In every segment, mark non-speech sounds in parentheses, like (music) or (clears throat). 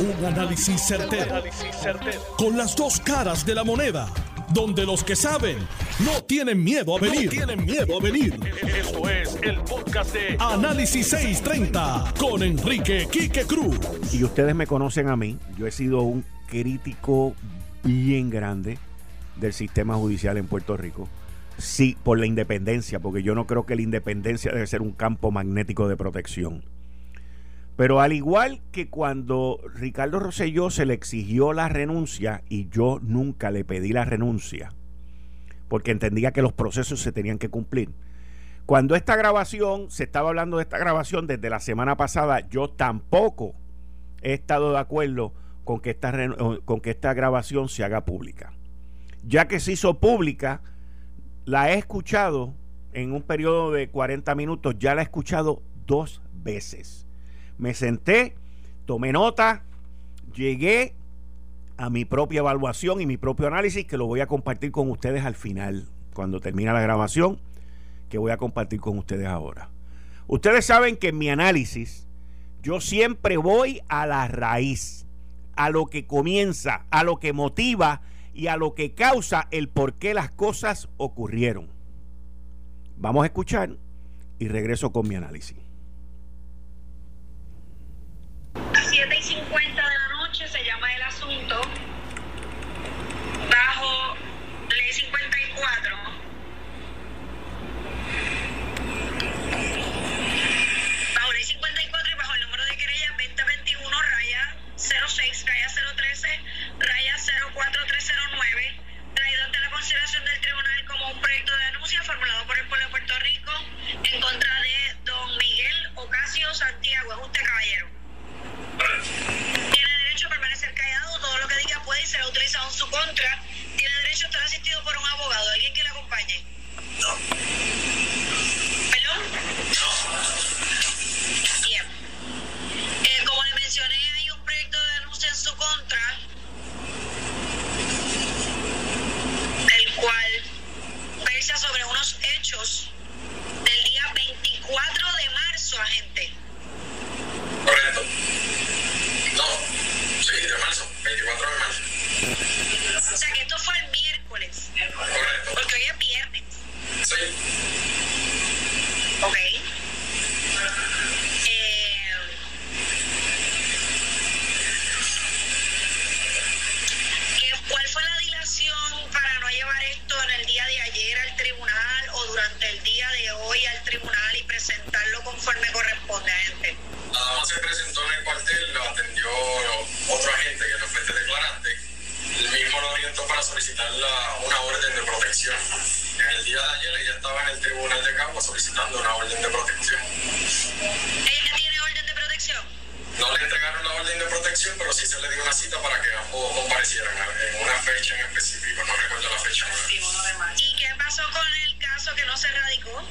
Un análisis certero, Con las dos caras de la moneda. Donde los que saben no tienen miedo a venir. tienen miedo a venir. Esto es el podcast de Análisis 630 con Enrique Quique Cruz. Y ustedes me conocen a mí. Yo he sido un crítico bien grande del sistema judicial en Puerto Rico. Sí, por la independencia, porque yo no creo que la independencia debe ser un campo magnético de protección. Pero al igual que cuando Ricardo Rosselló se le exigió la renuncia y yo nunca le pedí la renuncia, porque entendía que los procesos se tenían que cumplir. Cuando esta grabación, se estaba hablando de esta grabación desde la semana pasada, yo tampoco he estado de acuerdo con que esta, con que esta grabación se haga pública. Ya que se hizo pública, la he escuchado en un periodo de 40 minutos, ya la he escuchado dos veces me senté, tomé nota, llegué a mi propia evaluación y mi propio análisis que lo voy a compartir con ustedes al final, cuando termine la grabación, que voy a compartir con ustedes ahora. Ustedes saben que en mi análisis yo siempre voy a la raíz, a lo que comienza, a lo que motiva y a lo que causa el por qué las cosas ocurrieron. Vamos a escuchar y regreso con mi análisis. 7 y 50 de la noche se llama el asunto en su contra. Tiene derecho a estar asistido por un abogado, alguien que le acompañe. No. Protección. En el día de ayer ella estaba en el tribunal de Cagua solicitando una orden de protección. ¿Ella tiene orden de protección? No le entregaron la orden de protección, pero sí se le dio una cita para que ambos comparecieran en una fecha en específico, no recuerdo la fecha. ¿Y qué pasó con el caso que no se radicó?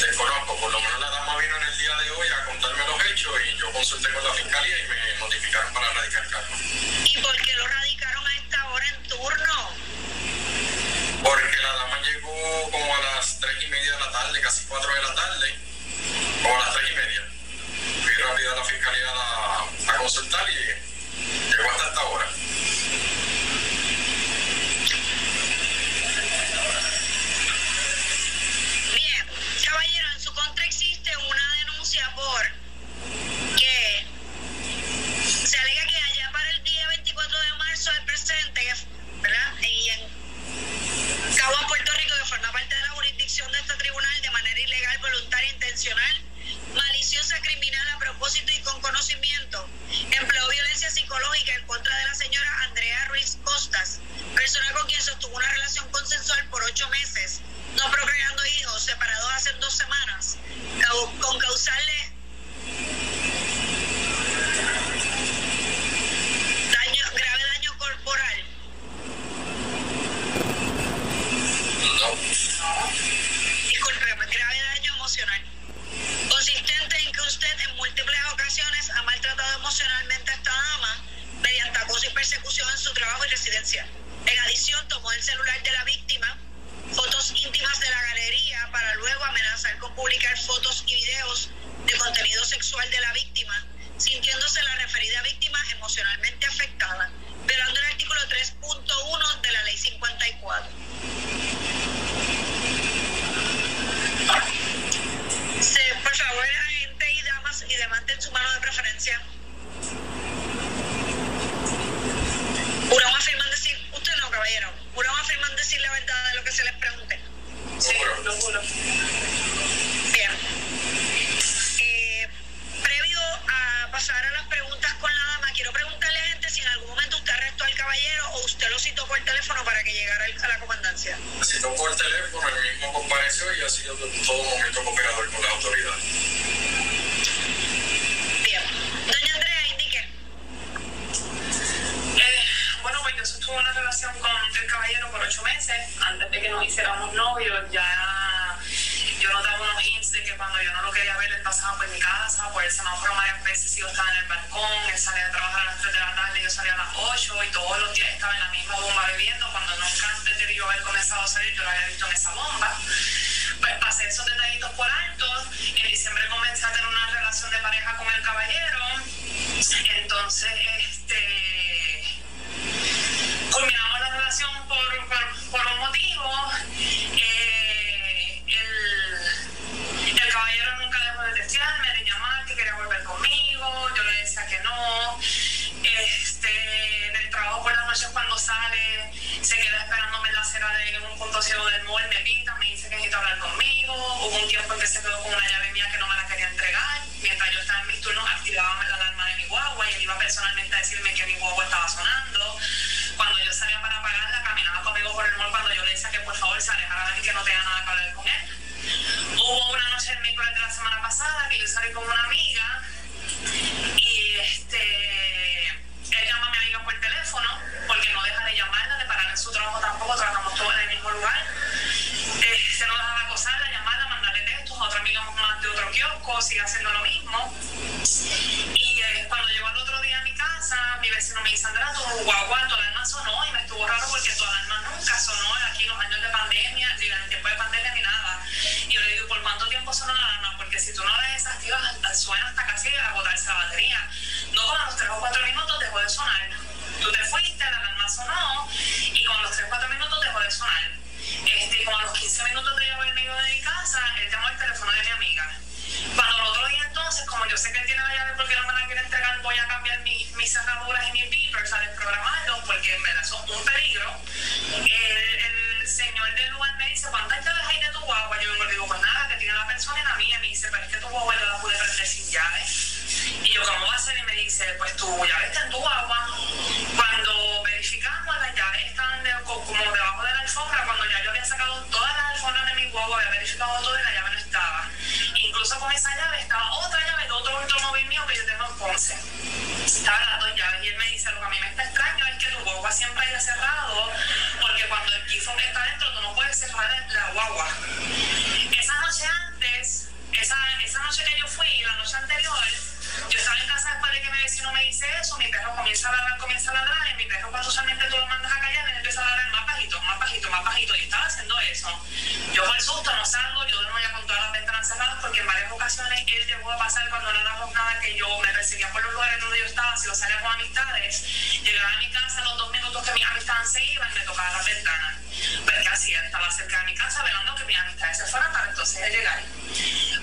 Desconozco, por lo menos la dama vino en el día de hoy a contarme los hechos y yo consulté con la fiscalía y me notificaron para radicar cargo. Con causarle nos hiciéramos novios, ya yo notaba unos hints de que cuando yo no lo quería ver, él pasaba por mi casa, por el semáforo varias veces, yo estaba en el balcón, él salía a trabajar a las 3 de la tarde, yo salía a las 8 y todos los días estaba en la misma bomba bebiendo, cuando nunca antes de yo haber comenzado a salir, yo lo había visto en esa bomba. Pues pasé esos detallitos por alto. En diciembre comencé a tener una relación de pareja con el caballero. Entonces, este noches cuando sale, se queda esperándome en la acera de un punto ciego del mall, me pita, me dice que necesita hablar conmigo. Hubo un tiempo en que se quedó con una llave mía que no me la quería entregar. Mientras yo estaba en mis turnos, activaba la alarma de mi guagua y él iba personalmente a decirme que mi guagua estaba sonando. Cuando yo salía para apagarla, caminaba conmigo por el mall cuando yo le decía que por favor se alejara de que no tenía nada que hablar con él. Hubo una noche el miércoles de la semana pasada que yo salí con una amiga y este él llama a mi amiga por teléfono porque no deja de llamarla, de parar en su tampoco, trabajamos todos en el mismo lugar. Eh, se nos deja acosarla, llamarla, mandarle textos, otra amiga más de otro kiosco, sigue haciendo lo mismo. Y eh, cuando llegó al otro día a mi casa, mi vecino me dice, Andrea, tu guagua, tu alarma sonó y me estuvo raro porque tu dice, ¿cuántas llaves hay de tu guagua? Yo vengo y digo, pues nada, que tiene la persona y la mía. Me dice, pero es que tu guagua yo la pude prender sin llave. Y yo, ¿cómo va a ser? Y me dice, pues tu llave está en tu guagua. Cuando verificamos, las llaves están de- co- como debajo de la alfombra. Cuando ya yo había sacado todas las alfombras de mi guagua, había verificado todo y la llave no estaba. Incluso con esa llave estaba otra llave de otro automóvil mío que yo tengo en Ponce. Estaban las dos llaves y él me dice, lo que a mí me está extraño es que tu guagua siempre haya cerrado, porque cuando el está dentro, tú no puedes cerrar la guagua. Esa noche antes, esa, esa noche que yo fui, la noche anterior, yo estaba en casa después de que mi vecino me dice eso, mi perro comienza a ladrar, comienza a ladrar, y mi perro cuando usualmente tú lo mandas a callar, él empieza a ladrar más bajito, más bajito, más bajito, y estaba haciendo eso. Yo por susto no salgo, yo duermo ya con todas las ventanas cerradas, porque en varias ocasiones él llegó a pasar cuando no éramos nada que yo me perseguía por los lugares donde yo estaba, si yo salía con amistades, llegaba a mi casa los dos minutos que mis amistades se iban, me tocaba las ventanas. Pues ¿qué hacía? Estaba cerca de mi casa velando que mis amistades se fueran para entonces llegar.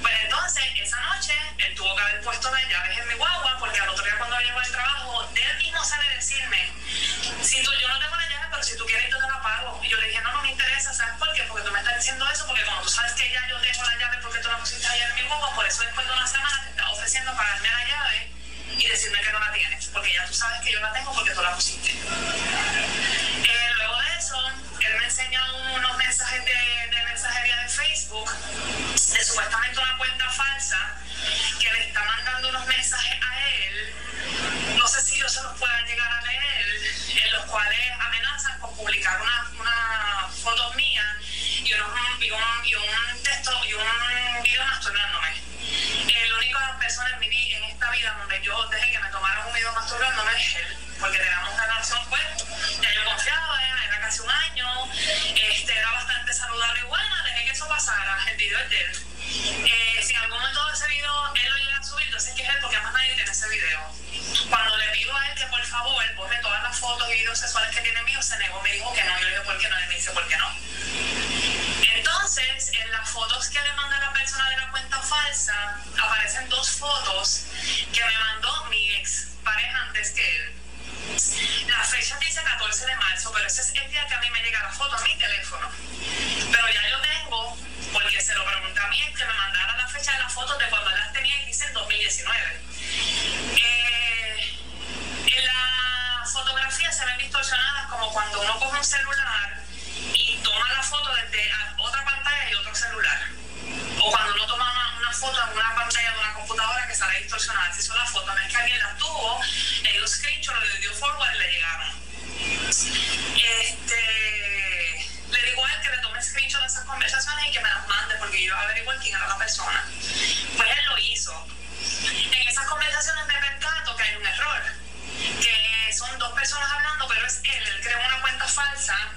Pues entonces, esa noche, él tuvo que haber puesto las llaves en mi guagua, porque al otro día cuando llegó al trabajo, él mismo sale a decirme, si tú, yo no tengo la llave, pero si tú quieres yo te la pago. Y yo le dije, no, no me interesa, ¿sabes por qué? Porque tú me estás diciendo eso, porque como tú sabes que ya yo tengo la llave porque tú la pusiste ayer en mi guagua, por eso después de una semana te estás ofreciendo pagarme la llave y decirme que no la tienes, porque ya tú sabes que yo la tengo porque tú la pusiste. Él me enseña unos mensajes de, de mensajería de Facebook, de supuestamente una cuenta falsa, que le está mandando unos mensajes a él. No sé si yo se los pueda llegar a leer, en los cuales amenazan con publicar una, una foto mía y, unos, y, un, y un texto y un video masturnándome. El único persona en, mi, en esta vida donde yo dejé que me saludarlo y bueno, dejé que eso pasara, el video es de él. Eh, si en algún momento de ese video él lo llega a subir, entonces es que es él porque más nadie tiene ese video. Cuando le pido a él que por favor borre todas las fotos y videos sexuales que tiene míos, se negó, me dijo que no, yo le dije por qué no, y me dice por qué no. Entonces, en las fotos que le manda la persona de la cuenta falsa, aparecen dos fotos que me mandó mi ex pareja antes que él la fecha dice 14 de marzo, pero ese es el día que a mí me llega la foto a mi teléfono. Pero ya yo tengo, porque se lo pregunté a mí, que me mandara la fecha de las fotos de cuando las tenía y dice en 2019. Eh, en la fotografía se ven distorsionadas como cuando uno coge un celular y toma la foto desde otra pantalla y otro celular. O cuando uno toma una, una foto en una pantalla de una computadora que sale distorsionada. Si son las fotos, no es que alguien las tuvo, le dio screenshot, le dio forward y le llegaron. Este, le digo a él que le tome screenshot de esas conversaciones y que me las mande porque yo averiguar quién era la persona. Pues él lo hizo. En esas conversaciones me percato que hay un error, que son dos personas hablando, pero es él, él creó una cuenta falsa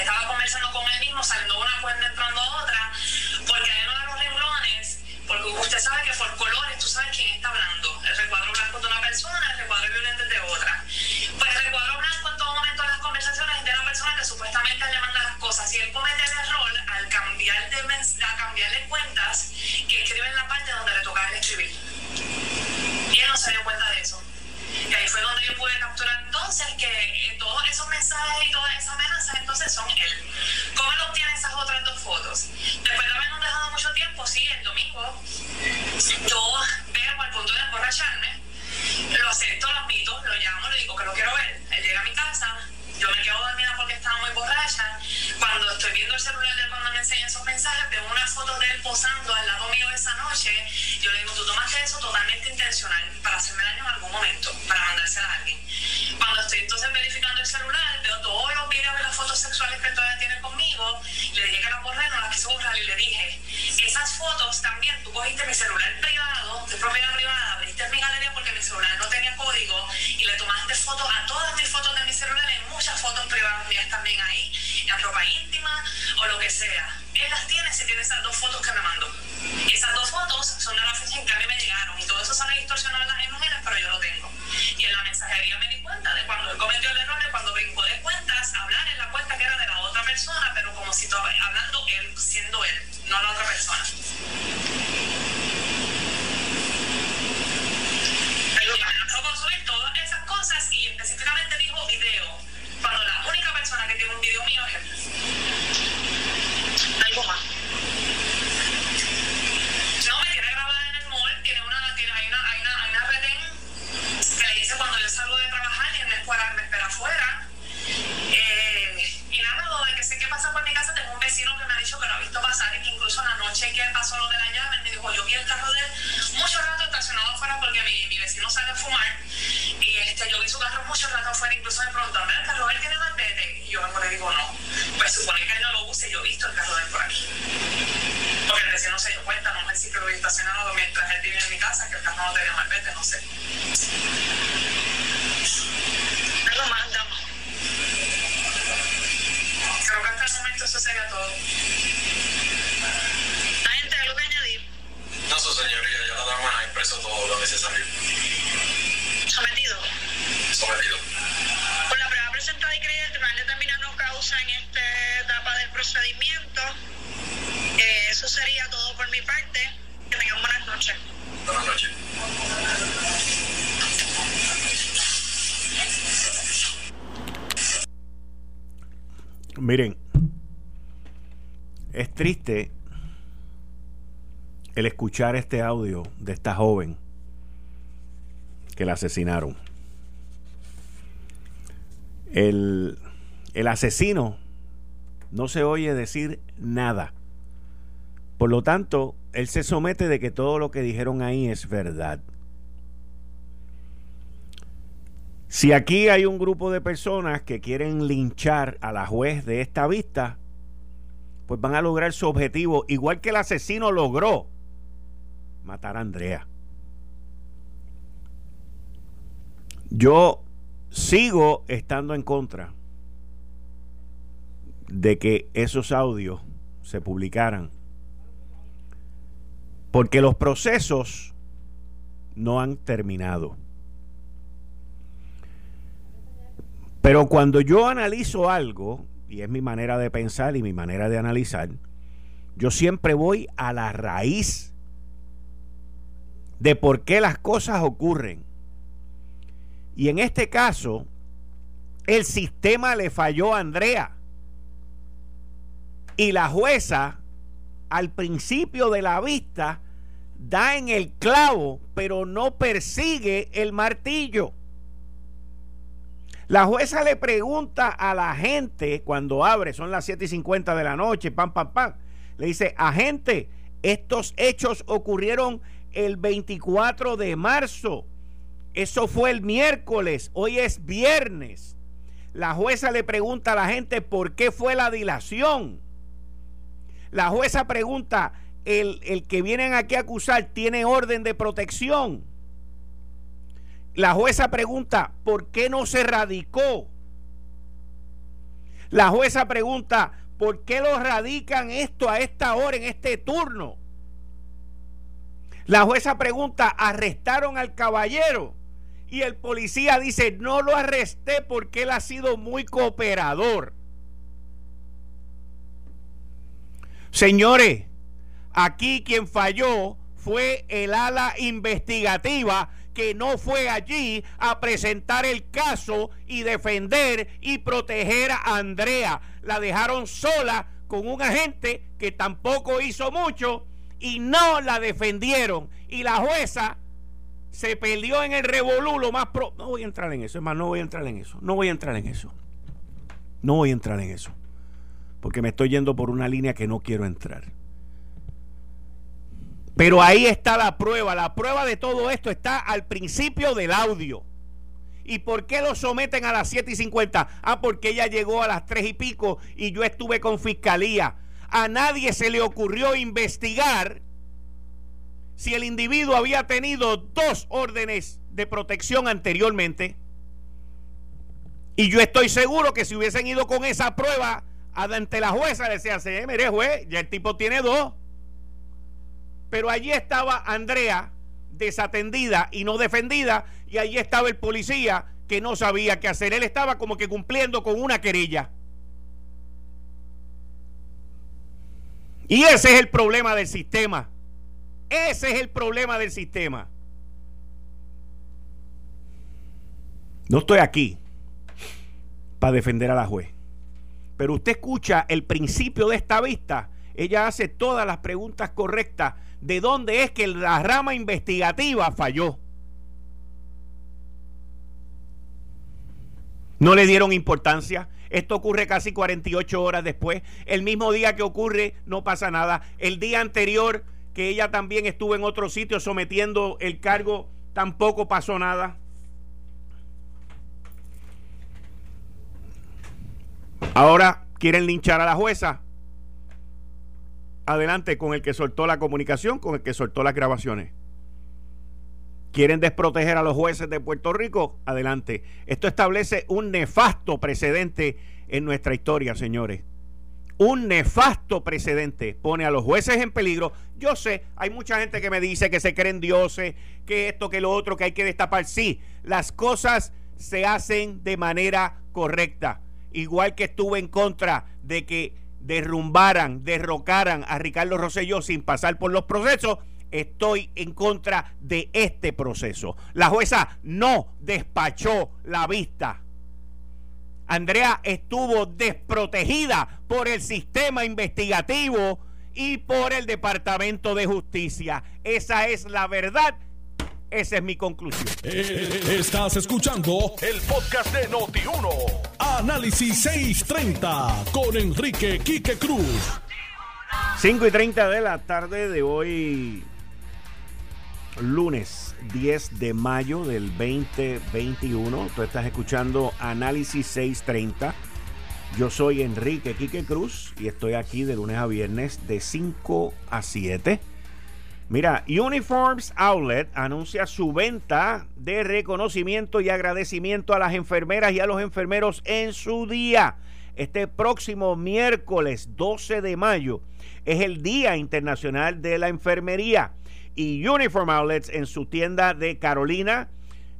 estaba conversando con él mismo, saliendo una cuenta entrando a otra, porque hay uno de los renglones, porque usted sabe que por colores tú sabes quién está hablando. El recuadro blanco de una persona, el recuadro violento de otra. A cambiarle cuentas que escribe en la parte donde le toca escribir. Y él no se dio cuenta de eso. Y ahí fue donde yo pude capturar entonces que eh, todos esos mensajes y todas esas amenazas entonces son él. ¿Cómo él obtiene esas otras dos fotos? Después de habernos dejado mucho tiempo, sí, el domingo, yo veo al punto de emborracharme, lo acepto, lo admito, lo llamo, le digo que lo quiero ver. Él llega a mi casa, yo me quedo dormida porque estaba muy borracha. Cuando estoy viendo el celular de él cuando me enseña esos mensajes, veo una foto de él posando al lado mío esa noche. Yo le digo, tú tomaste eso totalmente intencional para hacerme daño en algún momento, para mandársela a alguien. Cuando estoy entonces verificando el celular, veo todos los videos y las fotos sexuales que todavía tiene conmigo. Le dije que las borré, no las quiso borrar y le dije, esas fotos también, tú cogiste mi celular privado, de propiedad privada, abriste mi galería porque mi celular no tenía código y le tomaste fotos a todas mis fotos de mi celular, hay muchas fotos privadas mías también ahí, ropa íntima o lo que sea. Él las tiene si tiene esas dos fotos que me mandó. Esas dos fotos son de la fecha en que a mí me llegaron y todo eso sale distorsionado en las imágenes, pero yo lo tengo. Y en la mensajería me di cuenta de cuando él cometió el error de cuando brincó de cuentas, hablar en la cuenta que era de la otra persona, pero como si estaba hablando él, siendo él, no la otra persona. Pero amenazó con subir todas esas cosas y específicamente dijo video, cuando la única persona que tiene un video mío es él. Algo más. No, me tiene grabada en el mall, tiene una, tiene, hay una, hay una, hay una retén que le dice cuando yo salgo de trabajar y él me espera, me espera afuera. Eh, y nada, lo de que sé qué pasa por mi casa, tengo un vecino que me ha dicho que lo ha visto pasar y que noche que pasó lo de la llave, él me dijo, yo vi el carro de él mucho rato estacionado afuera porque mi, mi vecino sale a fumar y este, yo vi su carro mucho rato afuera, incluso me preguntaron, ¿el carro él tiene malvete? Y yo le digo, no. Pues supone que él no lo usa y yo he visto el carro de él por aquí. Porque el vecino se dio cuenta, no me dice que lo vi estacionado mientras él vivía en mi casa, que el carro no tenía malvete, no sé. Algo más. Creo que hasta el momento eso sería todo. La dama ha expreso todo lo necesario. Sometido. Sometido. Por la prueba presentada y creída, el tribunal determina no causa en esta etapa del procedimiento. Eh, eso sería todo por mi parte. Que tengan buenas noches. Buenas noches. Miren, es triste el escuchar este audio de esta joven que la asesinaron. El, el asesino no se oye decir nada. Por lo tanto, él se somete de que todo lo que dijeron ahí es verdad. Si aquí hay un grupo de personas que quieren linchar a la juez de esta vista, pues van a lograr su objetivo, igual que el asesino logró matar a Andrea. Yo sigo estando en contra de que esos audios se publicaran, porque los procesos no han terminado. Pero cuando yo analizo algo, y es mi manera de pensar y mi manera de analizar, yo siempre voy a la raíz de por qué las cosas ocurren. Y en este caso, el sistema le falló a Andrea. Y la jueza, al principio de la vista, da en el clavo, pero no persigue el martillo. La jueza le pregunta a la gente cuando abre, son las 7 y 50 de la noche, pam, pam, pam. Le dice, agente, estos hechos ocurrieron el 24 de marzo. Eso fue el miércoles, hoy es viernes. La jueza le pregunta a la gente por qué fue la dilación. La jueza pregunta, ¿el, el que vienen aquí a acusar tiene orden de protección? La jueza pregunta, ¿por qué no se radicó? La jueza pregunta, ¿por qué lo radican esto a esta hora, en este turno? La jueza pregunta, ¿arrestaron al caballero? Y el policía dice, no lo arresté porque él ha sido muy cooperador. Señores, aquí quien falló fue el ala investigativa que no fue allí a presentar el caso y defender y proteger a Andrea. La dejaron sola con un agente que tampoco hizo mucho y no la defendieron. Y la jueza se perdió en el revolú lo más pro... No voy a entrar en eso, es más, no voy a entrar en eso. No voy a entrar en eso. No voy a entrar en eso. Porque me estoy yendo por una línea que no quiero entrar. Pero ahí está la prueba. La prueba de todo esto está al principio del audio. ¿Y por qué lo someten a las 7 y 50? Ah, porque ella llegó a las 3 y pico y yo estuve con fiscalía. A nadie se le ocurrió investigar si el individuo había tenido dos órdenes de protección anteriormente. Y yo estoy seguro que si hubiesen ido con esa prueba ante la jueza, le decía, sí, mire juez, ya el tipo tiene dos. Pero allí estaba Andrea desatendida y no defendida, y allí estaba el policía que no sabía qué hacer. Él estaba como que cumpliendo con una querella. Y ese es el problema del sistema. Ese es el problema del sistema. No estoy aquí para defender a la juez. Pero usted escucha el principio de esta vista. Ella hace todas las preguntas correctas de dónde es que la rama investigativa falló. No le dieron importancia. Esto ocurre casi 48 horas después. El mismo día que ocurre no pasa nada. El día anterior que ella también estuvo en otro sitio sometiendo el cargo, tampoco pasó nada. Ahora quieren linchar a la jueza. Adelante con el que soltó la comunicación, con el que soltó las grabaciones. Quieren desproteger a los jueces de Puerto Rico. Adelante. Esto establece un nefasto precedente en nuestra historia, señores un nefasto precedente, pone a los jueces en peligro. Yo sé, hay mucha gente que me dice que se creen dioses, que esto, que lo otro, que hay que destapar. Sí, las cosas se hacen de manera correcta. Igual que estuve en contra de que derrumbaran, derrocaran a Ricardo Rosselló sin pasar por los procesos, estoy en contra de este proceso. La jueza no despachó la vista Andrea estuvo desprotegida por el sistema investigativo y por el Departamento de Justicia. Esa es la verdad. Esa es mi conclusión. Eh, estás escuchando el podcast de Noti1. Análisis 630 con Enrique Quique Cruz. 5 y 30 de la tarde de hoy, lunes 10 de mayo del 2021. Tú estás escuchando Análisis 630. Yo soy Enrique Quique Cruz y estoy aquí de lunes a viernes de 5 a 7. Mira, Uniforms Outlet anuncia su venta de reconocimiento y agradecimiento a las enfermeras y a los enfermeros en su día. Este próximo miércoles 12 de mayo es el Día Internacional de la Enfermería y Uniform Outlets en su tienda de Carolina,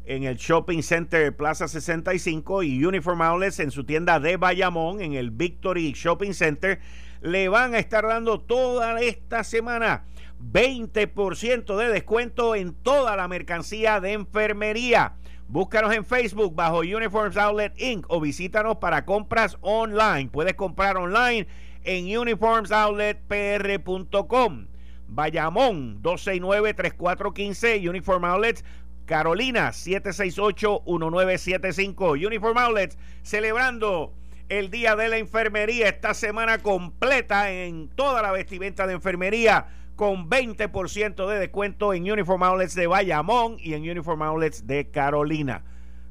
en el Shopping Center Plaza 65 y Uniform Outlets en su tienda de Bayamón en el Victory Shopping Center le van a estar dando toda esta semana 20% de descuento en toda la mercancía de enfermería. Búscanos en Facebook bajo Uniforms Outlet Inc. o visítanos para compras online. Puedes comprar online en uniformsoutletpr.com. Bayamón 269-3415 Uniform Outlets. Carolina 768-1975 Uniform Outlets celebrando el Día de la Enfermería esta semana completa en toda la vestimenta de enfermería con 20% de descuento en Uniform Outlets de Bayamón y en Uniform Outlets de Carolina.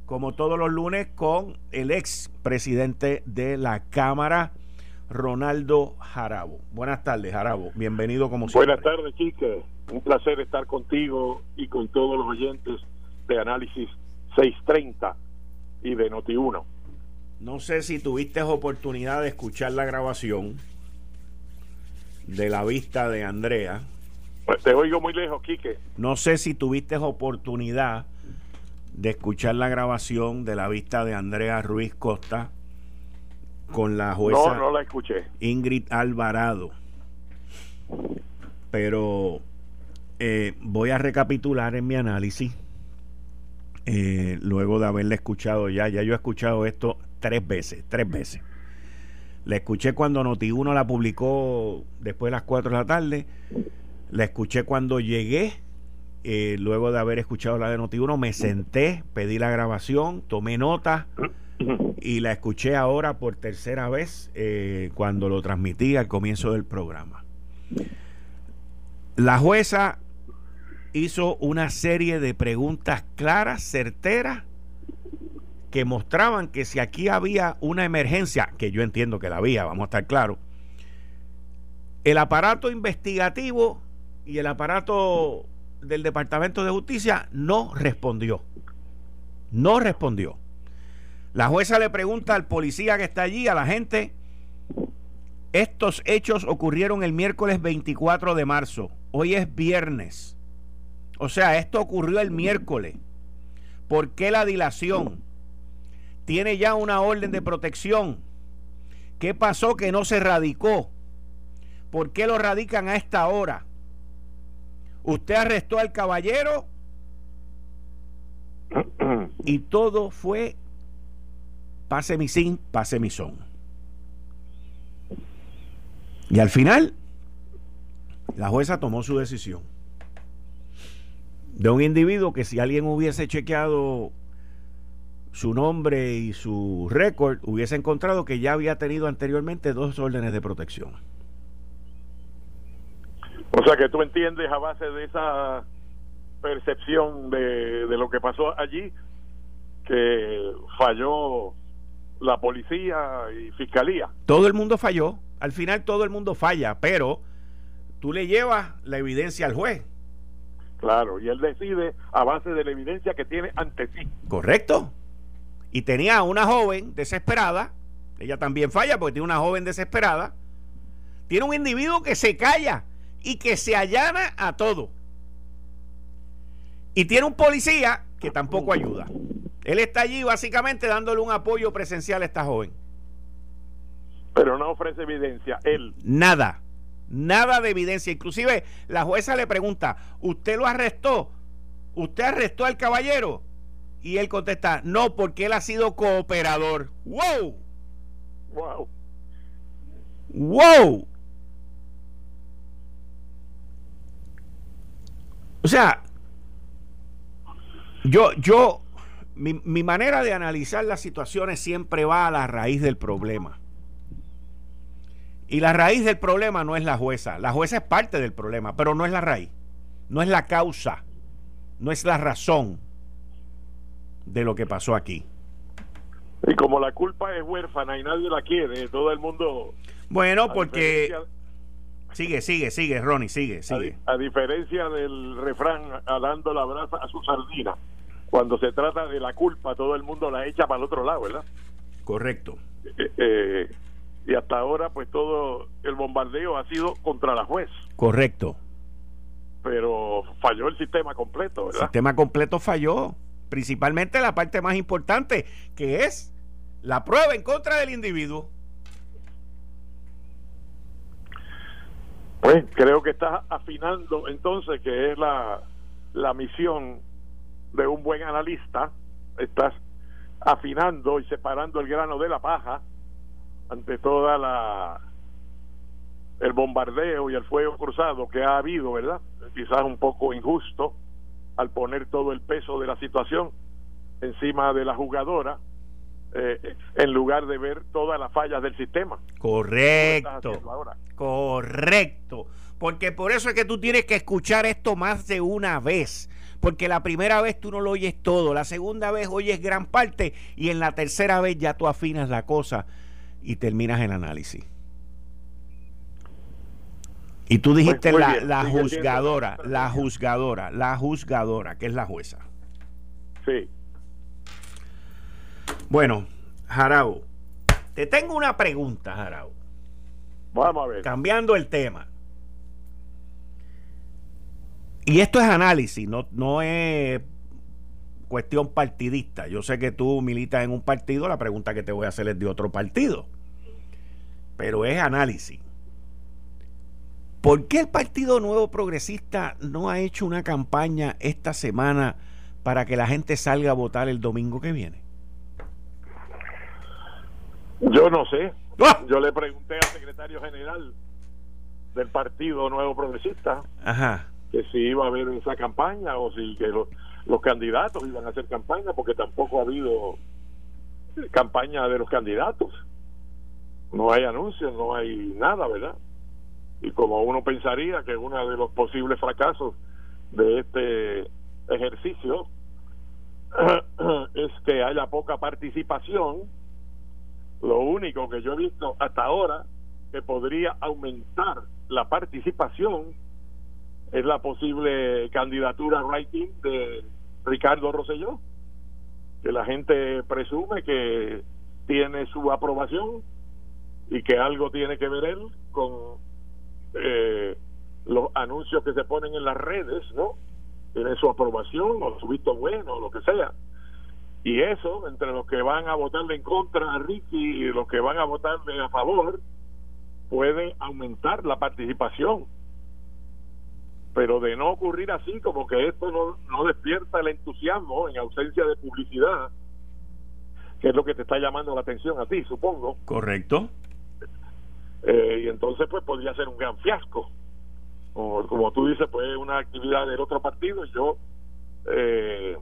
Como todos los lunes con el ex presidente de la Cámara, Ronaldo Jarabo. Buenas tardes, Jarabo. Bienvenido como siempre. Buenas tardes, Chique. Un placer estar contigo y con todos los oyentes de Análisis 630 y de Noti1. No sé si tuviste oportunidad de escuchar la grabación de la vista de Andrea. Pues te oigo muy lejos, Quique. No sé si tuviste oportunidad de escuchar la grabación de la vista de Andrea Ruiz Costa con la jueza no, no la escuché. Ingrid Alvarado. Pero eh, voy a recapitular en mi análisis. Eh, luego de haberle escuchado ya, ya yo he escuchado esto tres veces, tres veces. La escuché cuando Noti1 la publicó después de las 4 de la tarde. La escuché cuando llegué. Eh, luego de haber escuchado la de Noti1, me senté, pedí la grabación, tomé nota y la escuché ahora por tercera vez eh, cuando lo transmití al comienzo del programa. La jueza hizo una serie de preguntas claras, certeras que mostraban que si aquí había una emergencia, que yo entiendo que la había, vamos a estar claros, el aparato investigativo y el aparato del Departamento de Justicia no respondió. No respondió. La jueza le pregunta al policía que está allí, a la gente, estos hechos ocurrieron el miércoles 24 de marzo. Hoy es viernes. O sea, esto ocurrió el miércoles. ¿Por qué la dilación? tiene ya una orden de protección. ¿Qué pasó que no se radicó? ¿Por qué lo radican a esta hora? Usted arrestó al caballero (clears throat) y todo fue pase mi sin, pase mi son. Y al final, la jueza tomó su decisión de un individuo que si alguien hubiese chequeado su nombre y su récord, hubiese encontrado que ya había tenido anteriormente dos órdenes de protección. O sea que tú entiendes a base de esa percepción de, de lo que pasó allí, que falló la policía y fiscalía. Todo el mundo falló, al final todo el mundo falla, pero tú le llevas la evidencia al juez. Claro, y él decide a base de la evidencia que tiene ante sí. Correcto y tenía a una joven desesperada, ella también falla porque tiene una joven desesperada, tiene un individuo que se calla y que se allana a todo. Y tiene un policía que tampoco ayuda. Él está allí básicamente dándole un apoyo presencial a esta joven. Pero no ofrece evidencia, él. Nada, nada de evidencia. Inclusive la jueza le pregunta, ¿usted lo arrestó? ¿Usted arrestó al caballero? Y él contesta, no, porque él ha sido cooperador. ¡Wow! ¡Wow! ¡Wow! O sea, yo, yo, mi, mi manera de analizar las situaciones siempre va a la raíz del problema. Y la raíz del problema no es la jueza. La jueza es parte del problema, pero no es la raíz. No es la causa. No es la razón de lo que pasó aquí. Y como la culpa es huérfana y nadie la quiere, todo el mundo... Bueno, porque... Sigue, sigue, sigue, Ronnie, sigue, sigue. A, diferencia del refrán, dando la brasa a su sardina, cuando se trata de la culpa, todo el mundo la echa para el otro lado, ¿verdad? Correcto. Eh, eh, y hasta ahora, pues todo el bombardeo ha sido contra la juez. Correcto. Pero falló el sistema completo, ¿verdad? El sistema completo falló principalmente la parte más importante, que es la prueba en contra del individuo. Pues creo que estás afinando entonces, que es la, la misión de un buen analista, estás afinando y separando el grano de la paja ante toda la el bombardeo y el fuego cruzado que ha habido, ¿verdad? Quizás un poco injusto al poner todo el peso de la situación encima de la jugadora eh, en lugar de ver todas las fallas del sistema. Correcto. Correcto. Porque por eso es que tú tienes que escuchar esto más de una vez. Porque la primera vez tú no lo oyes todo, la segunda vez oyes gran parte y en la tercera vez ya tú afinas la cosa y terminas el análisis. Y tú pues dijiste la, juzgadora, la juzgadora, la juzgadora, que es la jueza. Sí. Bueno, Jarao, te tengo una pregunta, Jarao. Vamos a ver. Cambiando el tema. Y esto es análisis, no, no es cuestión partidista. Yo sé que tú militas en un partido, la pregunta que te voy a hacer es de otro partido. Pero es análisis. ¿Por qué el Partido Nuevo Progresista no ha hecho una campaña esta semana para que la gente salga a votar el domingo que viene? Yo no sé. ¡Ah! Yo le pregunté al secretario general del Partido Nuevo Progresista que si iba a haber esa campaña o si que los candidatos iban a hacer campaña, porque tampoco ha habido campaña de los candidatos. No hay anuncios, no hay nada, ¿verdad? Y como uno pensaría que uno de los posibles fracasos de este ejercicio (clears throat) es que haya poca participación, lo único que yo he visto hasta ahora que podría aumentar la participación es la posible candidatura writing de Ricardo Rosselló, que la gente presume que tiene su aprobación y que algo tiene que ver él con eh, los anuncios que se ponen en las redes, ¿no? Tienen su aprobación o su visto bueno, o lo que sea. Y eso, entre los que van a votarle en contra a Ricky y los que van a votarle a favor, puede aumentar la participación. Pero de no ocurrir así, como que esto no, no despierta el entusiasmo en ausencia de publicidad, que es lo que te está llamando la atención a ti, supongo. Correcto. Eh, y entonces pues podría ser un gran fiasco como, como tú dices pues una actividad del otro partido y yo eh,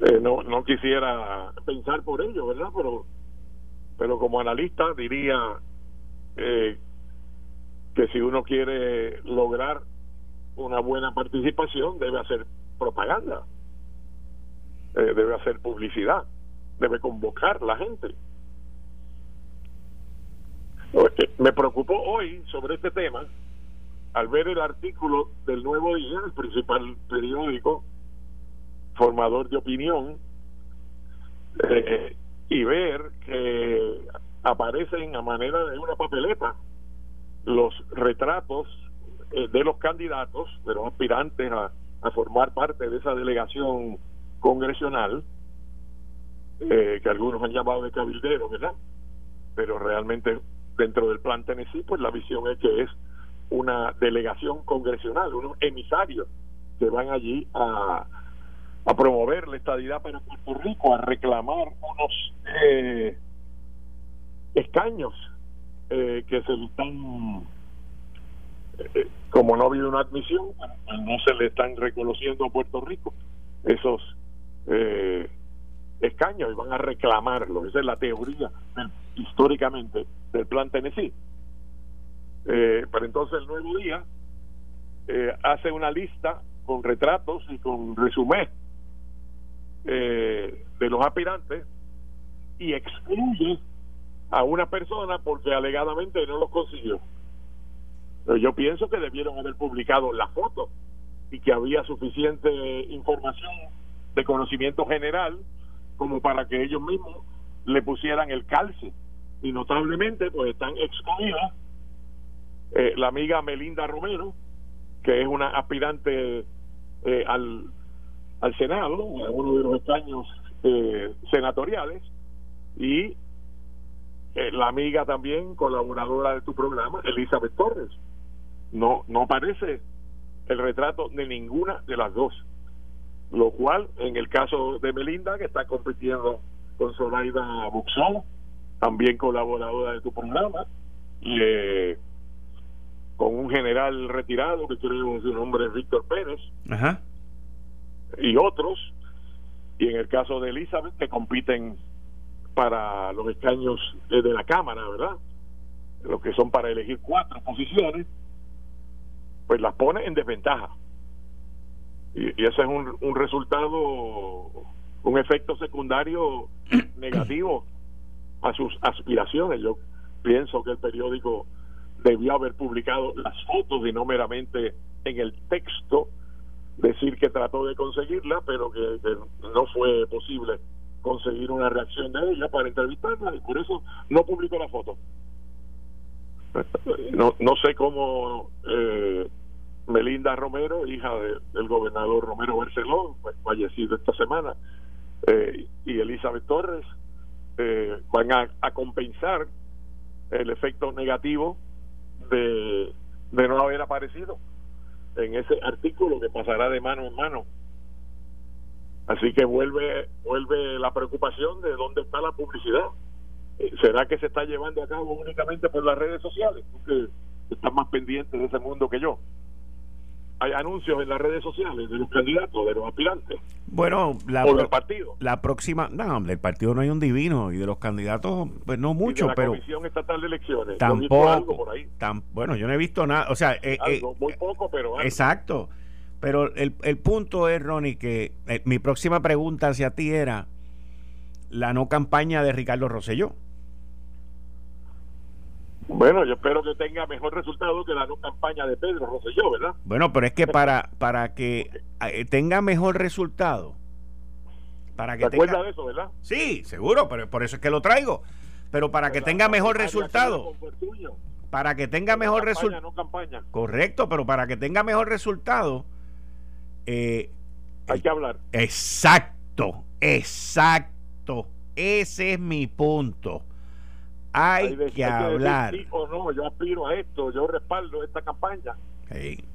eh, no, no quisiera pensar por ello verdad pero pero como analista diría que si uno quiere lograr una buena participación debe hacer propaganda debe hacer publicidad debe convocar la gente. Me preocupó hoy sobre este tema al ver el artículo del Nuevo Día, el principal periódico formador de opinión, eh, y ver que aparecen a manera de una papeleta los retratos eh, de los candidatos, de los aspirantes a, formar parte de esa delegación congresional, eh, que algunos han llamado de cabildero, ¿verdad? Pero realmente dentro del plan Tennessee, pues la visión es que es una delegación congresional, unos emisarios que van allí a, a promover la estadidad para Puerto Rico, a reclamar unos eh, escaños eh, que se le están, eh, como no ha habido una admisión, pues no se le están reconociendo a Puerto Rico esos escaños y van a reclamarlo. Esa es la teoría históricamente del plan Tennessee. Eh, pero entonces el nuevo día eh, hace una lista con retratos y con resumen eh, de los aspirantes y excluye a una persona porque alegadamente no los consiguió. Pero yo pienso que debieron haber publicado la foto y que había suficiente información de conocimiento general como para que ellos mismos le pusieran el calce y notablemente pues están excluidas eh, la amiga Melinda Romero que es una aspirante eh, al, al Senado, a uno de los escaños eh, senatoriales, y eh, la amiga también, colaboradora de tu programa, Elizabeth Torres. No, no aparece el retrato de ninguna de las dos. Lo cual, en el caso de Melinda, que está compitiendo con Zoraida Buxón, también colaboradora de tu programa, eh, con un general retirado que creo que su nombre es Víctor Pérez, y otros, y en el caso de Elizabeth, que compiten para los escaños de la Cámara, ¿verdad? Los que son para elegir cuatro posiciones, pues las pone en desventaja. Y, ese es un, un resultado, un efecto secundario (clears throat) negativo a sus aspiraciones. Yo pienso que el periódico debió haber publicado las fotos y no meramente en el texto decir que trató de conseguirla, pero que no fue posible conseguir una reacción de ella para entrevistarla y por eso no publicó la foto. (laughs) No, no sé cómo eh, Melinda Romero, hija del gobernador Romero Barceló, pues, fallecido esta semana, eh, y Elizabeth Torres, eh, van a, a, compensar el efecto negativo de, de no haber aparecido en ese artículo que pasará de mano en mano Así que vuelve vuelve la preocupación de dónde está la publicidad. Eh, ¿Será que se está llevando a cabo únicamente por las redes sociales? Tú que estás más pendiente de ese mundo que yo. Hay anuncios en las redes sociales de los candidatos, de los aspirantes. Bueno, la, o del partido. La próxima, no, del partido no hay un divino y de los candidatos, pues no mucho, la pero. Comisión Estatal de Elecciones. Tampoco. bueno, yo no he visto nada. O sea, eh, eh, muy poco, pero. Exacto. Pero el, el punto es, Ronnie, que eh, mi próxima pregunta hacia ti era la no campaña de Ricardo Rosselló. Bueno, yo espero que tenga mejor resultado que la no campaña de Pedro Rosselló, ¿verdad? Bueno, pero es que (laughs) para, para que eh, tenga mejor resultado, para que ¿Te acuerdas de eso, verdad? Sí, seguro, pero por eso es que lo traigo. Pero para que tenga mejor resultado, para que tenga mejor resultado, no campaña. correcto, pero para que tenga mejor resultado, eh, hay que hablar. Exacto, exacto. Ese es mi punto. Hay, que, hablar. o no, yo aspiro a esto, yo respaldo esta campaña.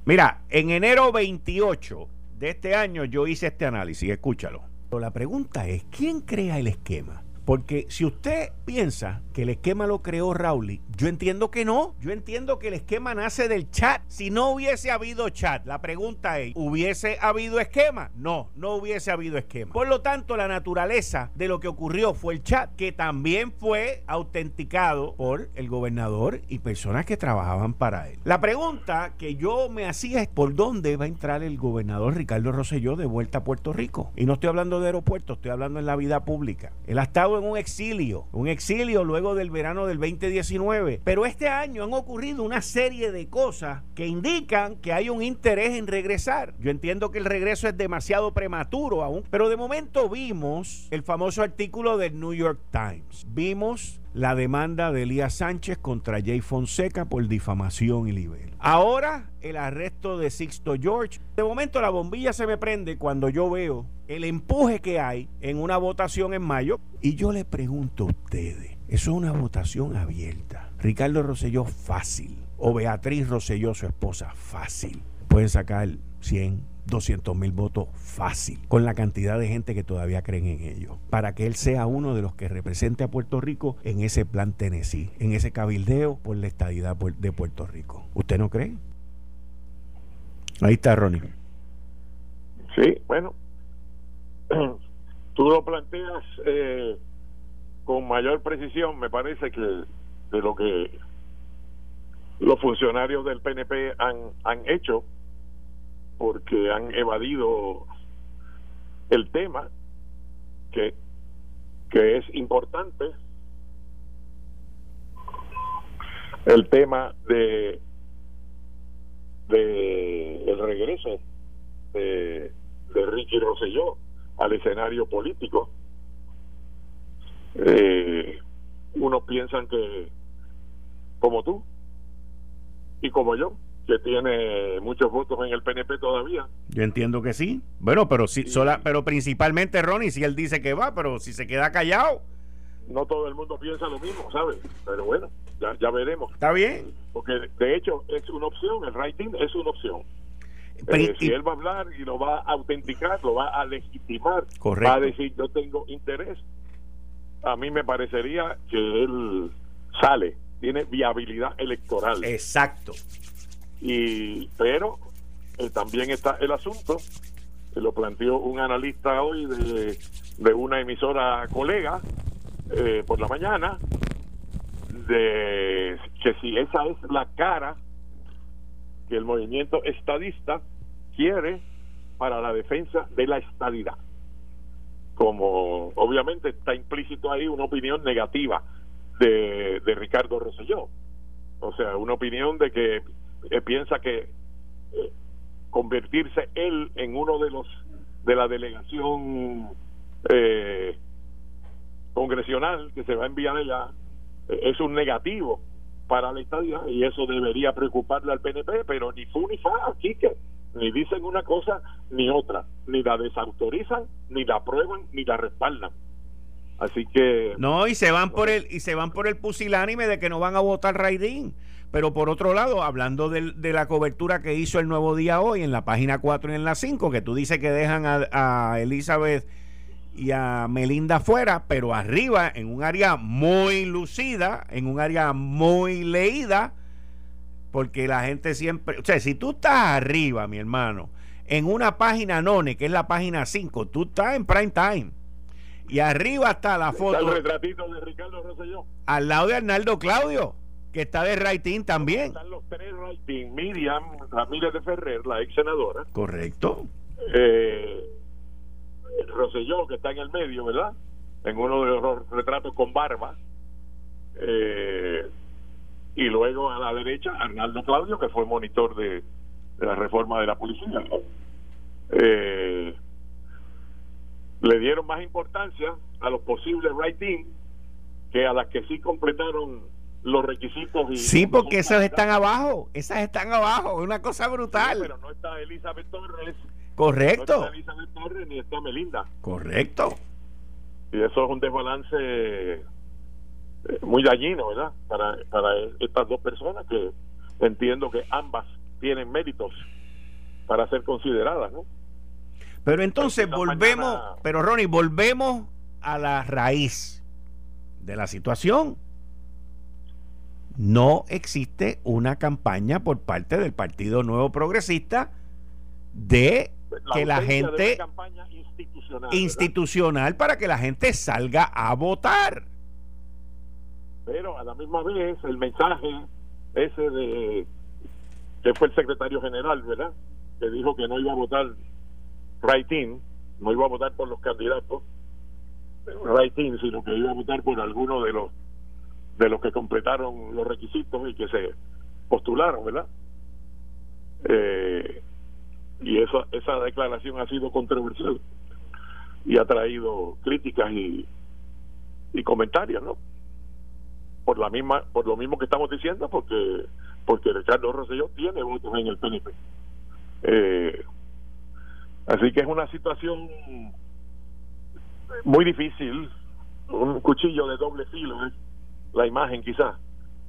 Mira, en enero 28 de este año yo hice este análisis, escúchalo. Pero la pregunta es, ¿quién crea el esquema? Porque si usted piensa que el esquema lo creó Rowley, yo entiendo que no. Yo entiendo que el esquema nace del chat. Si no hubiese habido chat, la pregunta es, ¿hubiese habido esquema? No, no hubiese habido esquema. Por lo tanto, la naturaleza de lo que ocurrió fue el chat, que también fue autenticado por el gobernador y personas que trabajaban para él. La pregunta que yo me hacía es, ¿por dónde va a entrar el gobernador Ricardo Rosselló de vuelta a Puerto Rico? Y no estoy hablando de aeropuertos, estoy hablando en la vida pública. Él ha estado en un exilio, un exilio luego del verano del 2019. Pero este año han ocurrido una serie de cosas que indican que hay un interés en regresar. Yo entiendo que el regreso es demasiado prematuro aún, pero de momento vimos el famoso artículo del New York Times. Vimos la demanda de Elías Sánchez contra Jay Fonseca por difamación y libelo. Ahora el arresto de Sixto George. De momento la bombilla se me prende cuando yo veo el empuje que hay en una votación en mayo. Y yo le pregunto a ustedes, eso es una votación abierta. Ricardo Rosselló, fácil. O Beatriz Rosselló, su esposa, fácil. Pueden sacar 100, 200 mil votos fácil, con la cantidad de gente que todavía creen en ello, para que él sea uno de los que represente a Puerto Rico en ese plan Tennessee, en ese cabildeo por la estadidad de Puerto Rico. ¿Usted no cree? Ahí está, Ronnie. Sí, bueno, (clears throat) tú lo planteas eh, con mayor precisión, me parece que de lo que los funcionarios del PNP han, han hecho porque han evadido el tema que, que es importante. El tema de de el regreso de, de Ricky Rosselló al escenario político. Eh, unos piensan que como tú y como yo que tiene muchos votos en el PNP todavía. Yo entiendo que sí. Bueno, pero sí, sola, pero principalmente Ronnie, si él dice que va, pero si se queda callado. No todo el mundo piensa lo mismo, ¿sabes? Pero bueno, ya, ya veremos. Está bien. Porque de hecho es una opción, el writing es una opción. Pero Eh, y- si él va a hablar y lo va a autenticar, lo va a legitimar, Correcto. va a decir yo tengo interés, a mí me parecería que él sale, tiene viabilidad electoral. Exacto. Y pero eh, también está el asunto que lo planteó un analista hoy de, de una emisora colega eh, por la mañana de que si esa es la cara que el movimiento estadista quiere para la defensa de la estadidad. Como obviamente está implícito ahí una opinión negativa de, de Ricardo Rosselló. O sea, una opinión de que eh, piensa que eh, convertirse él en uno de los de la delegación eh, congresional que se va a enviar allá eh, es un negativo para la estadía y eso debería preocuparle al PNP, pero ni fu ni fa aquí que ni dicen una cosa ni otra, ni la desautorizan, ni la aprueban, ni la respaldan. Así que No, y se van por el y se van por el pusilánime de que no van a votar Raidín. Pero por otro lado, hablando de, la cobertura que hizo el Nuevo Día hoy en la página 4 y en la 5, que tú dices que dejan a, a Elizabeth y a Melinda fuera, pero arriba, en un área muy lucida, en un área muy leída, porque la gente siempre, o sea, si tú estás arriba, mi hermano, en una página none, que es la página 5, tú estás en prime time. Y arriba está la está foto el retratito de Ricardo Rosselló. al lado de Arnaldo Claudio, que está de rating también. Están los tres writing, Miriam Ramírez de Ferrer, la ex senadora, Correcto. eh, Rosselló, que está en el medio, ¿verdad? En uno de los retratos con barba. Eh, y luego a la derecha, Arnaldo Claudio, que fue monitor de, de la reforma de la policía. Eh, le dieron más importancia a los posibles writing que a las que sí completaron los requisitos. Y Sí, porque esas están abajo, esas están abajo, es una cosa brutal. Pero no está Elizabeth Torres, no Correcto, está Elizabeth Torres ni está Melinda. correcto. Y eso es un desbalance eh, muy dañino, ¿verdad? Para, para estas dos personas que entiendo que ambas tienen méritos para ser consideradas, ¿no? Pero entonces volvemos, mañana- pero Ronnie, volvemos a la raíz de la situación. No existe una campaña por parte del Partido Nuevo Progresista de que la ausencia de gente una campaña institucional, ¿verdad? institucional para que la gente salga a votar. pero a la misma vez el mensaje ese de que fue el secretario general, ¿verdad? Que dijo que no iba a votar in, no iba a votar por los candidatos in, sino que iba a votar por alguno de los de los que completaron los requisitos y que se postularon, ¿verdad? Eh, y esa esa declaración ha sido controversial y ha traído críticas y, y comentarios, ¿no? por la misma por lo mismo que estamos diciendo porque porque Ricardo Rosselló tiene votos en el PNP Eh, así que es una situación muy difícil un cuchillo de doble filo es la imagen quizás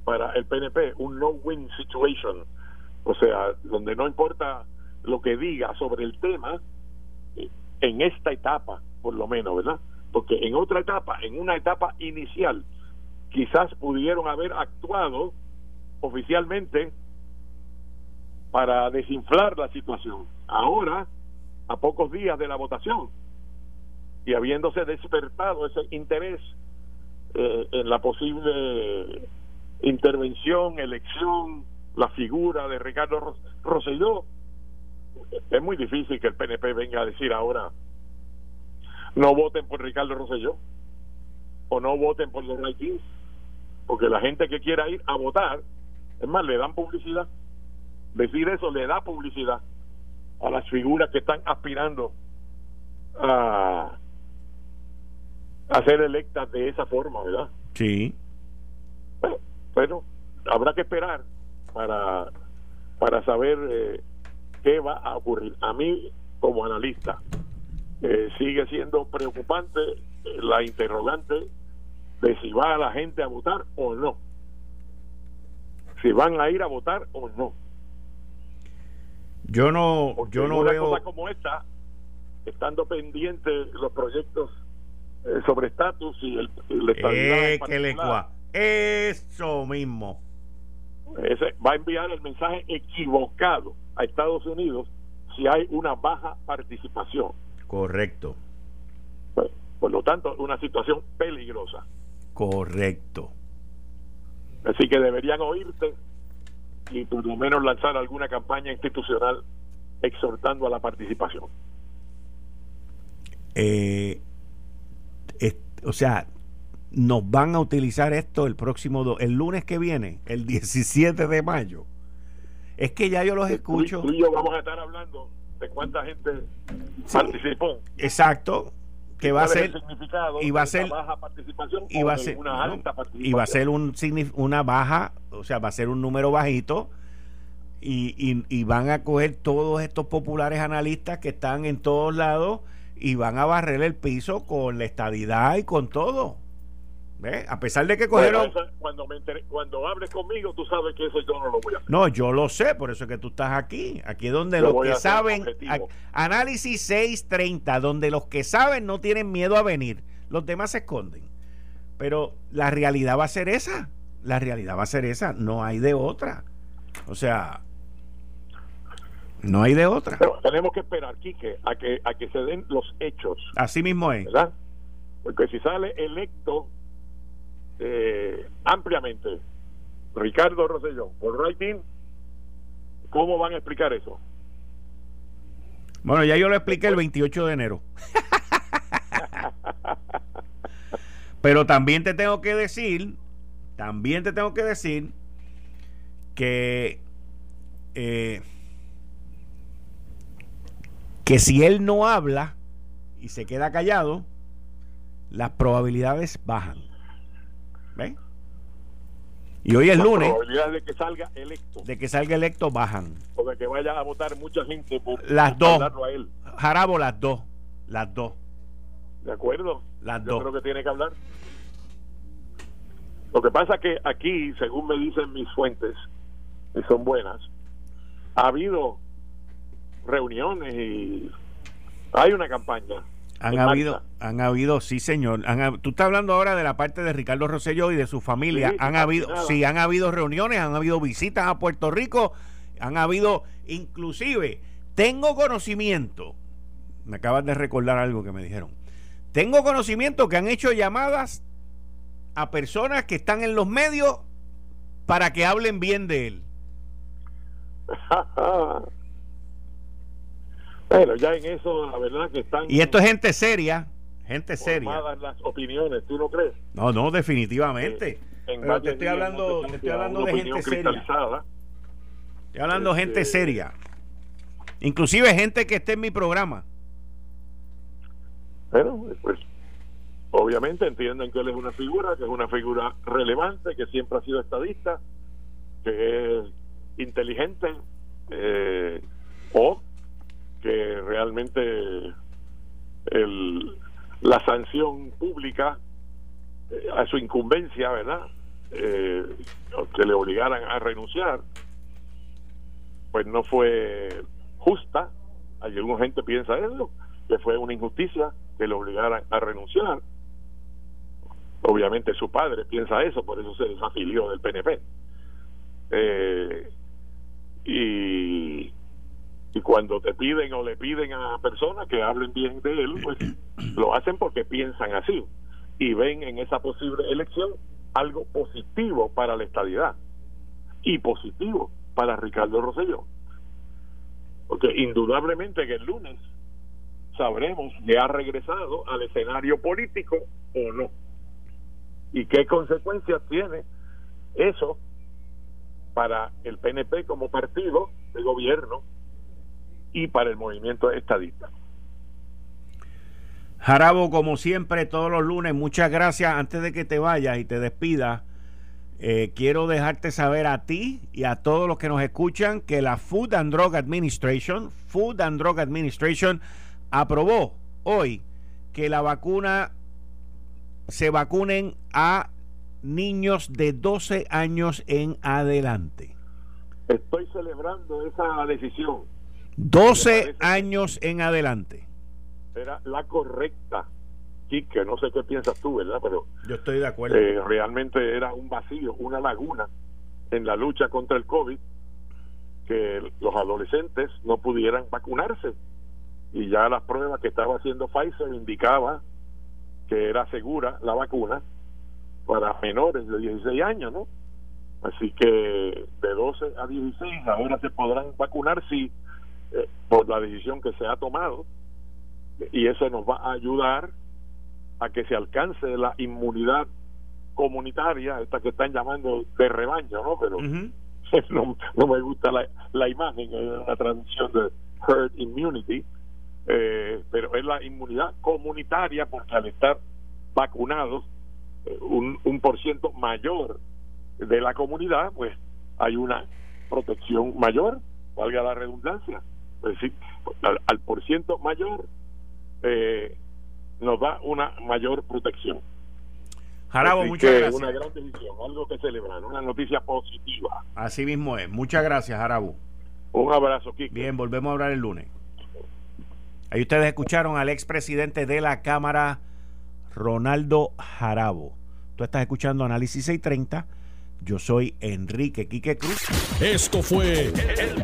para el PNP un no win situation o sea donde no importa lo que diga sobre el tema eh, en esta etapa por lo menos verdad porque en otra etapa en una etapa inicial quizás pudieron haber actuado oficialmente para desinflar la situación. Ahora, a pocos días de la votación, y habiéndose despertado ese interés eh, en la posible intervención, elección, la figura de Ricardo Ros- Rosselló, es muy difícil que el PNP venga a decir ahora no voten por Ricardo Rosselló o no voten por los rankings porque la gente que quiera ir a votar, es más, le dan publicidad. Decir eso le da publicidad a las figuras que están aspirando a, a ser electas de esa forma, ¿verdad? Sí. Bueno, habrá que esperar para para saber eh, qué va a ocurrir. A mí, como analista, eh, sigue siendo preocupante la interrogante de si va la gente a votar o no. Si van a ir a votar o no. Yo no, yo no una veo. cosa como esta, estando pendientes los proyectos eh, sobre estatus y el, el estabilidad Eh, que le Eso mismo. ese va a enviar el mensaje equivocado a Estados Unidos si hay una baja participación. Correcto, Pues, Por lo tanto, una situación peligrosa. correcto. Así que deberían oírte y por lo menos lanzar alguna campaña institucional exhortando a la participación. Eh, o sea, nos van a utilizar esto el próximo, do- el lunes que viene, el 17 de mayo. Es que ya yo los escucho. Tú, tú y yo vamos a estar hablando de cuánta gente Sí. participó. Exacto, que va a ser y va a ser- baja participación y va a ser una alta participación. y va a ser un una baja, o sea, va a ser un número bajito y, y- y van a coger todos estos populares analistas que están en todos lados y van a barrer el piso con la estadidad y con todo. ¿Ves? A pesar de que cogieron cuando me entere- cuando hables conmigo, tú sabes que eso yo no lo voy a hacer. No, yo lo sé, por eso es que tú estás aquí. Aquí es donde Yo los que saben, a- análisis 630, donde los que saben no tienen miedo a venir, los demás se esconden. Pero la realidad va a ser esa, la realidad va a ser esa, no hay de otra. O sea, no hay de otra. Pero tenemos que esperar, Quique, a que, a que se den los hechos, Así mismo es. ¿verdad? Porque si sale electo eh, ampliamente Ricardo Rosselló por writing, ¿cómo van a explicar eso? Bueno, ya yo lo expliqué el 28 de enero. (laughs) Pero también te tengo que decir, también te tengo que decir que eh, que si él no habla y se queda callado, las probabilidades bajan. ¿Ves? Y hoy es lunes, de que salga electo de que salga electo bajan. o de que vaya a votar mucha gente por Las por dos. a él. Jarabo las dos, las dos. ¿De acuerdo? Las Yo dos. creo que tiene que hablar. Lo que pasa que aquí, según me dicen mis fuentes, y son buenas, ha habido reuniones y hay una campaña. Han habido, marcha. han habido, sí señor. Han tú estás hablando ahora de la parte de Ricardo Rosselló y de su familia. Sí, han habido, nada. sí, han habido reuniones, han habido visitas a Puerto Rico, han habido, inclusive, tengo conocimiento. Me acabas de recordar algo que me dijeron. Tengo conocimiento que han hecho llamadas a personas que están en los medios para que hablen bien de él. (laughs) bueno, ya en eso, la verdad que están Y esto es gente seria, gente seria. las opiniones, ¿tú no crees? No, no, definitivamente. Eh, Pero te estoy hablando, te estoy hablando de gente seria. Estoy hablando de gente seria. Inclusive gente que esté en mi programa. Bueno, pues obviamente entienden que él es una figura, que es una figura relevante, que siempre ha sido estadista, que es inteligente, eh, o que realmente el, la sanción pública eh, a su incumbencia, ¿verdad? Eh, que le obligaran a renunciar, pues no fue justa. Alguna gente piensa eso, que fue una injusticia que le obligaran a renunciar. Obviamente su padre piensa eso, por eso se desafilió del PNP. Eh, y, y cuando te piden o le piden a personas que hablen bien de él, pues lo hacen porque piensan así y ven en esa posible elección algo positivo para la estadidad y positivo para Ricardo Rosselló. Porque indudablemente que el lunes sabremos que ha regresado al escenario político o no. ¿Y qué consecuencias tiene eso para el PNP como partido de gobierno y para el movimiento estadista? Jarabo, como siempre, todos los lunes, muchas gracias. Antes de que te vayas y te despidas, Eh, quiero dejarte saber a ti y a todos los que nos escuchan que la Food and Drug Administration, Food and Drug Administration, aprobó hoy que la vacuna se vacunen a niños de 12 años en adelante. Estoy celebrando esa decisión. 12 años en adelante. Era la correcta que no sé qué piensas tú, ¿verdad? Pero yo estoy de acuerdo. Eh, realmente era un vacío, una laguna en la lucha contra el COVID que los adolescentes no pudieran vacunarse. Y ya las pruebas que estaba haciendo Pfizer indicaba que era segura la vacuna para menores de 16 años, ¿no? Así que de 12 a 16 ahora se podrán vacunar si eh, por la decisión que se ha tomado y eso nos va a ayudar a que se alcance la inmunidad comunitaria, esta que están llamando de rebaño, ¿no? Pero (laughs) no, no, me gusta la, la imagen, una traducción de herd immunity, eh, pero es la inmunidad comunitaria porque al estar vacunados eh, un, un por ciento mayor de la comunidad, pues hay una protección mayor, valga la redundancia. Decir, al, al por ciento mayor, eh, nos da una mayor protección. Jarabo, muchas gracias. Una gran decisión, algo que celebrar, una noticia positiva. Así mismo es. Muchas gracias, Jarabo. Un abrazo, Kike. Bien, volvemos a hablar el lunes. Ahí ustedes escucharon al expresidente de la Cámara, Ronaldo Jarabo. Tú estás escuchando Análisis 630. Yo soy Enrique Quique Cruz. Esto fue el,